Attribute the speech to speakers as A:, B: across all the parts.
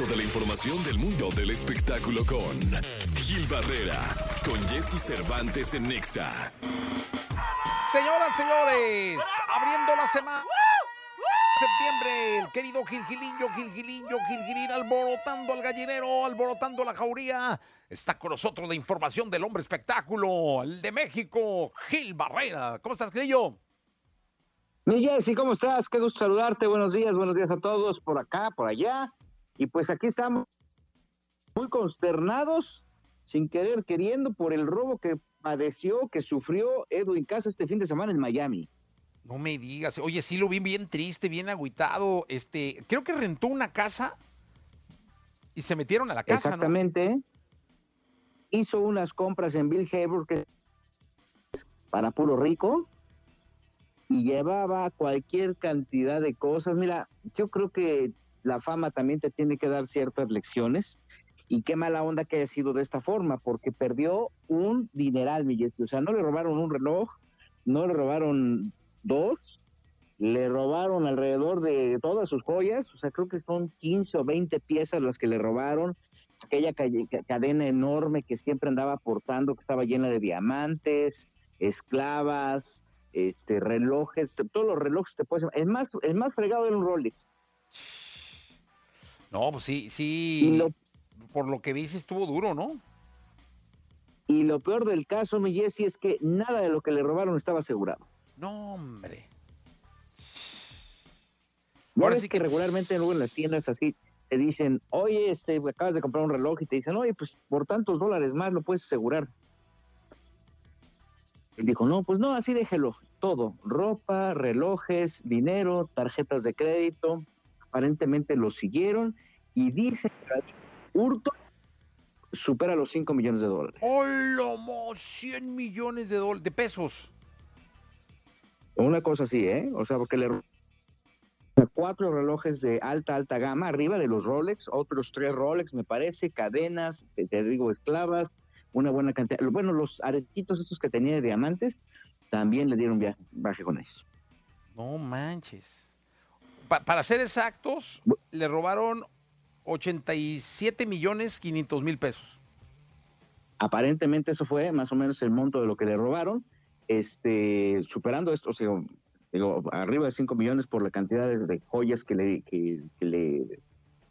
A: resto de la información del mundo del espectáculo con Gil Barrera, con Jesse Cervantes en Nexa.
B: Señoras, señores, abriendo la semana septiembre, el querido Gilgilillo, Gilgilillo, Gilgilín, alborotando al gallinero, alborotando la jauría. Está con nosotros la información del hombre espectáculo, el de México, Gil Barrera. ¿Cómo estás, Gilillo?
C: Mi Jessy, ¿cómo estás? Qué gusto saludarte. Buenos días, buenos días a todos por acá, por allá. Y pues aquí estamos muy consternados, sin querer queriendo, por el robo que padeció, que sufrió Edwin Casa este fin de semana en Miami.
B: No me digas. Oye, sí lo vi bien triste, bien agüitado. Este, creo que rentó una casa y se metieron a la casa.
C: Exactamente. Hizo unas compras en Bill Haber que para puro rico y llevaba cualquier cantidad de cosas. Mira, yo creo que la fama también te tiene que dar ciertas lecciones. Y qué mala onda que haya sido de esta forma, porque perdió un dineral, mi O sea, no le robaron un reloj, no le robaron dos, le robaron alrededor de todas sus joyas, o sea, creo que son 15 o 20 piezas las que le robaron, aquella cadena enorme que siempre andaba portando, que estaba llena de diamantes, esclavas, este relojes, todos los relojes te puedes, el más, el más fregado era un Rolex.
B: No, pues sí, sí, por lo que vi, estuvo duro, ¿no?
C: Y lo peor del caso, mi Jesse, es que nada de lo que le robaron estaba asegurado.
B: No, hombre.
C: Ahora sí que regularmente luego en las tiendas así te dicen, oye, este, acabas de comprar un reloj y te dicen, oye, pues por tantos dólares más lo puedes asegurar. Él dijo, no, pues no, así déjelo, todo, ropa, relojes, dinero, tarjetas de crédito, aparentemente lo siguieron y dice que hurto supera los 5 millones de dólares.
B: ¡Hola, 100 millones de dólares, de pesos.
C: Una cosa así, ¿eh? O sea, porque le cuatro relojes de alta, alta gama, arriba de los Rolex, otros tres Rolex, me parece, cadenas, te digo, esclavas, una buena cantidad. Bueno, los aretitos estos que tenía de diamantes, también le dieron viaje, viaje con ellos.
B: No manches. Para ser exactos, le robaron 87 millones 500 mil pesos.
C: Aparentemente eso fue más o menos el monto de lo que le robaron este, superando esto, o sea, digo, arriba de 5 millones por la cantidad de, joyas que le, que, le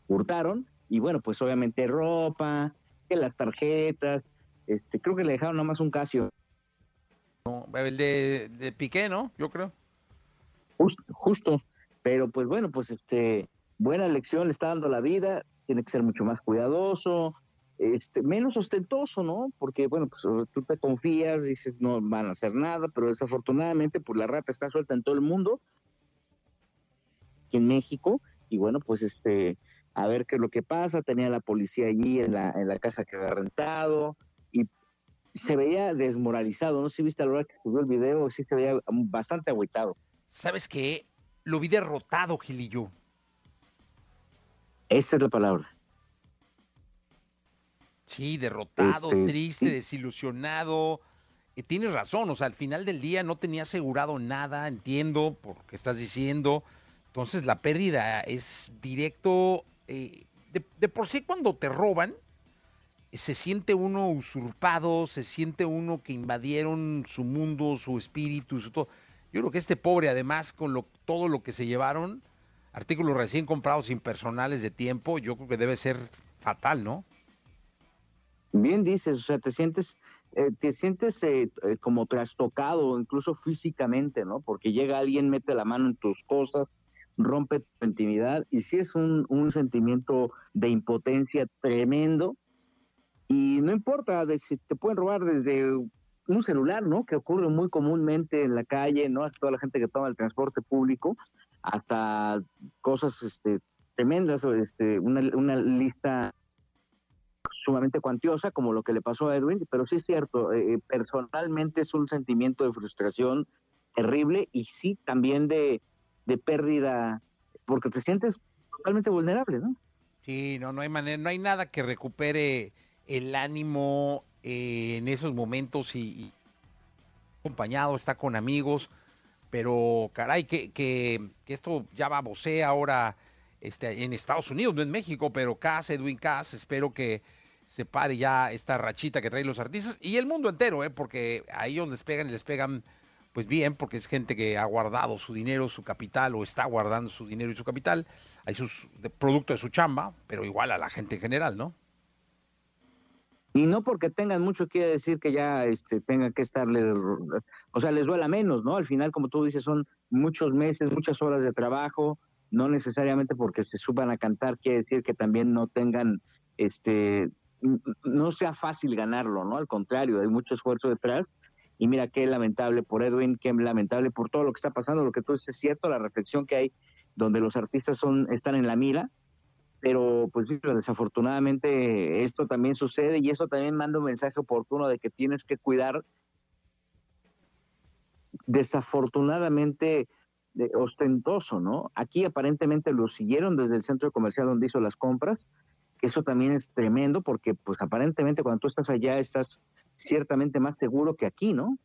C: hurtaron. Y bueno, pues obviamente ropa, que las tarjetas, este, creo que le dejaron nomás un Casio.
B: el de, de Piqué, ¿no? Yo creo.
C: justo, pero pues bueno, pues este, buena lección le está dando la vida, tiene que ser mucho más cuidadoso, este, menos ostentoso, ¿no? Porque, bueno, pues tú te confías, dices, no van a hacer nada, pero desafortunadamente, pues la rata está suelta en todo el mundo, aquí en México, y bueno, pues este, a ver qué es lo que pasa, tenía la policía allí en la, en la casa que había rentado, y se veía desmoralizado, no si viste a la hora que subió el video, sí se veía bastante agüitado.
B: ¿Sabes qué? Lo vi derrotado, Gilillo.
C: Esa es la palabra.
B: Sí, derrotado, este, triste, desilusionado. Y tienes razón, o sea, al final del día no tenía asegurado nada, entiendo por lo que estás diciendo. Entonces la pérdida es directo. Eh, de, por sí cuando te roban, se siente uno usurpado, se siente uno que invadieron su mundo, su espíritu, su todo. Yo creo que este pobre, además, con lo, todo lo que se llevaron, artículos recién comprados impersonales de tiempo, yo creo que debe ser fatal, ¿no?
C: Bien dices, o sea, te sientes, eh, te sientes eh, eh, como trastocado, incluso físicamente, ¿no? Porque llega alguien, mete la mano en tus cosas, rompe tu intimidad, y sí es un, un sentimiento de impotencia tremendo. Y no importa de si te pueden robar desde un celular, ¿no? Que ocurre muy comúnmente en la calle, ¿no? Hasta toda la gente que toma el transporte público, hasta cosas este, tremendas, este, una, lista sumamente cuantiosa, como lo que le pasó a Edwin, pero sí es cierto, eh, eh, personalmente es un sentimiento de frustración terrible y sí también de, pérdida, porque te sientes totalmente vulnerable, ¿no?
B: Sí, no, no hay manera, no hay nada que recupere el ánimo eh, en esos momentos y, acompañado, está con amigos, pero caray, que, que, que esto ya babosea ahora este, en Estados Unidos, no en México, pero Cass, Edwin Cass, espero que se pare ya esta rachita que traen los artistas y el mundo entero, ¿eh? porque a ellos les pegan y les pegan pues bien, porque es gente que ha guardado su dinero, su capital o está guardando su dinero y su capital, hay sus de, producto de su chamba, pero igual a la gente en general, ¿no?
C: Y no porque tengan mucho quiere decir que ya este, tengan que estarle, o sea, les duela menos, ¿no? Al final, como tú dices, son muchos meses, muchas horas de trabajo, no necesariamente porque se suban a cantar quiere decir que también no tengan, este, no sea fácil ganarlo, ¿no? Al contrario, hay mucho esfuerzo detrás. Y mira qué lamentable por Edwin, qué lamentable por todo lo que está pasando, lo que tú dices es cierto, la reflexión que hay donde los artistas son están en la mira, pero pues desafortunadamente esto también sucede y eso también manda un mensaje oportuno de que tienes que cuidar desafortunadamente ostentoso, ¿no? Aquí aparentemente lo siguieron desde el centro comercial donde hizo las compras, eso también es tremendo porque pues aparentemente cuando tú estás allá estás ciertamente más seguro que aquí, ¿no?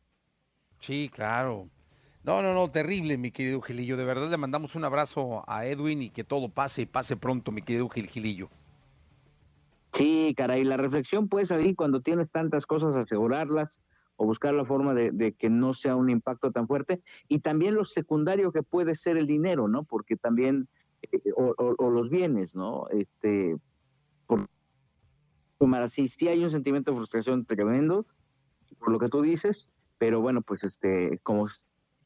B: Sí, claro. No, no, no, terrible, mi querido Gilillo. De verdad le mandamos un abrazo a Edwin y que todo pase y pase pronto, mi querido Gil Gilillo.
C: Sí, caray, la reflexión pues ahí cuando tienes tantas cosas, asegurarlas o buscar la forma de, que no sea un impacto tan fuerte. Y también lo secundario que puede ser el dinero, ¿no? Porque también, eh, o, los bienes, ¿no? Este, por así, sí hay un sentimiento de frustración tremendo, por lo que tú dices, pero bueno, pues este, como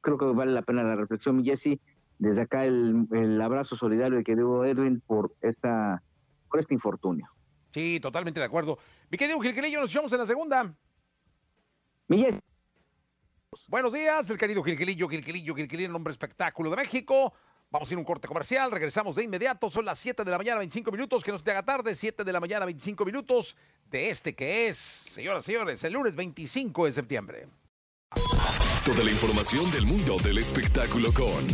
C: creo que vale la pena la reflexión, mi Jesse, desde acá el, abrazo solidario que debo Edwin por esta, por este infortunio.
B: Sí, totalmente de acuerdo. Mi querido Gilquilillo, nos vemos en la segunda.
C: Mi Jesse.
B: Buenos días, el querido Gilquilillo, Gilquilillo, Gilquilillo, nombre espectáculo de México. Vamos a ir a un corte comercial, regresamos de inmediato, son las 7 de la mañana, 25 minutos, que no se te haga tarde, 7 de la mañana, 25 minutos de este que es, señoras y señores, el lunes 25 de septiembre.
A: Toda la información del mundo del espectáculo con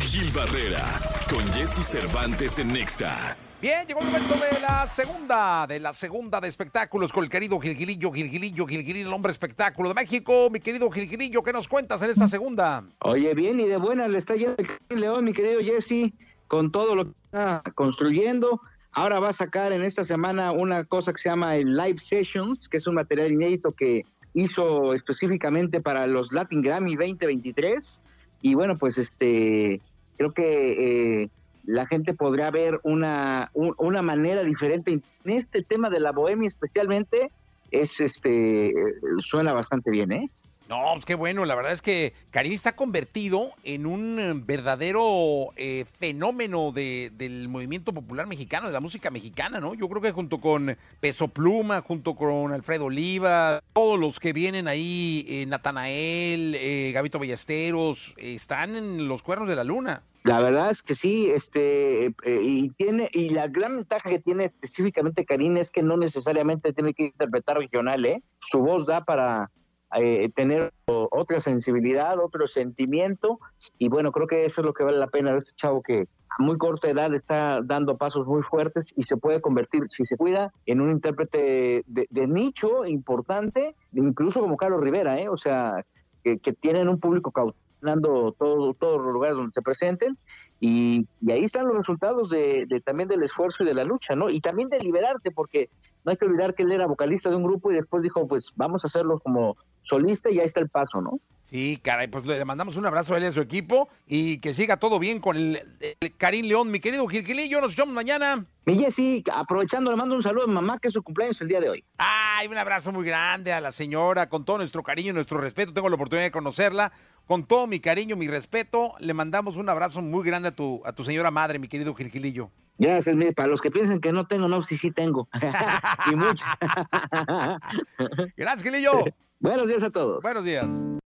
A: Gil Barrera, con Jesse Cervantes en Nexa.
B: Bien, llegó el momento de la segunda, de la segunda de espectáculos con el querido Gilgilillo, Gilgilillo, Gilgilillo, el hombre espectáculo de México. Mi querido Gilgilillo, ¿qué nos cuentas en esta segunda?
C: Oye, bien y de buena le está yendo el León, mi querido Jesse, con todo lo que está construyendo. Ahora va a sacar en esta semana una cosa que se llama el Live Sessions, que es un material inédito que hizo específicamente para los Latin Grammy 2023. Y bueno, pues este, creo que eh, la gente podrá ver una, una manera diferente. En este tema de la bohemia especialmente, es este suena bastante bien, ¿eh?
B: No, pues qué bueno, la verdad es que Karim está convertido en un eh, verdadero eh, fenómeno de, del movimiento popular mexicano, de la música mexicana, ¿no? Yo creo que junto con Peso Pluma, junto con Alfredo Oliva, todos los que vienen ahí, eh, Natanael, eh, Gabito Ballesteros, están en los cuernos de la luna.
C: La verdad es que sí, este, y tiene, y la gran ventaja que tiene específicamente Karim es que no necesariamente tiene que interpretar regional, ¿eh? Su voz da para eh, tener otra sensibilidad, otro sentimiento, y bueno, creo que eso es lo que vale la pena de este chavo que a muy corta edad está dando pasos muy fuertes y se puede convertir, si se cuida, en un intérprete de, nicho importante, incluso como Carlos Rivera, ¿eh? o sea, que, tienen un público cautelando todo, todos los lugares donde se presenten, y, ahí están los resultados de, también del esfuerzo y de la lucha, ¿no? Y también de liberarte, porque no hay que olvidar que él era vocalista de un grupo y después dijo, pues vamos a hacerlo como solista y ahí está el paso, ¿no?
B: Sí, caray, pues le mandamos un abrazo a él y a su equipo y que siga todo bien con el, Karim León, mi querido Gilquilillo, nos vemos mañana.
C: Mi Jessy, aprovechando, le mando un saludo a mi mamá, que es su cumpleaños el día de hoy.
B: Ay, un abrazo muy grande a la señora, con todo nuestro cariño y nuestro respeto, tengo la oportunidad de conocerla, con todo mi cariño, mi respeto, le mandamos un abrazo muy grande a tu, a tu señora madre, mi querido Gilquilillo.
C: Gracias, para los que piensan que no tengo, no, sí, sí tengo. y mucho.
B: Gracias, Gilillo.
C: Buenos días a todos.
B: Buenos días.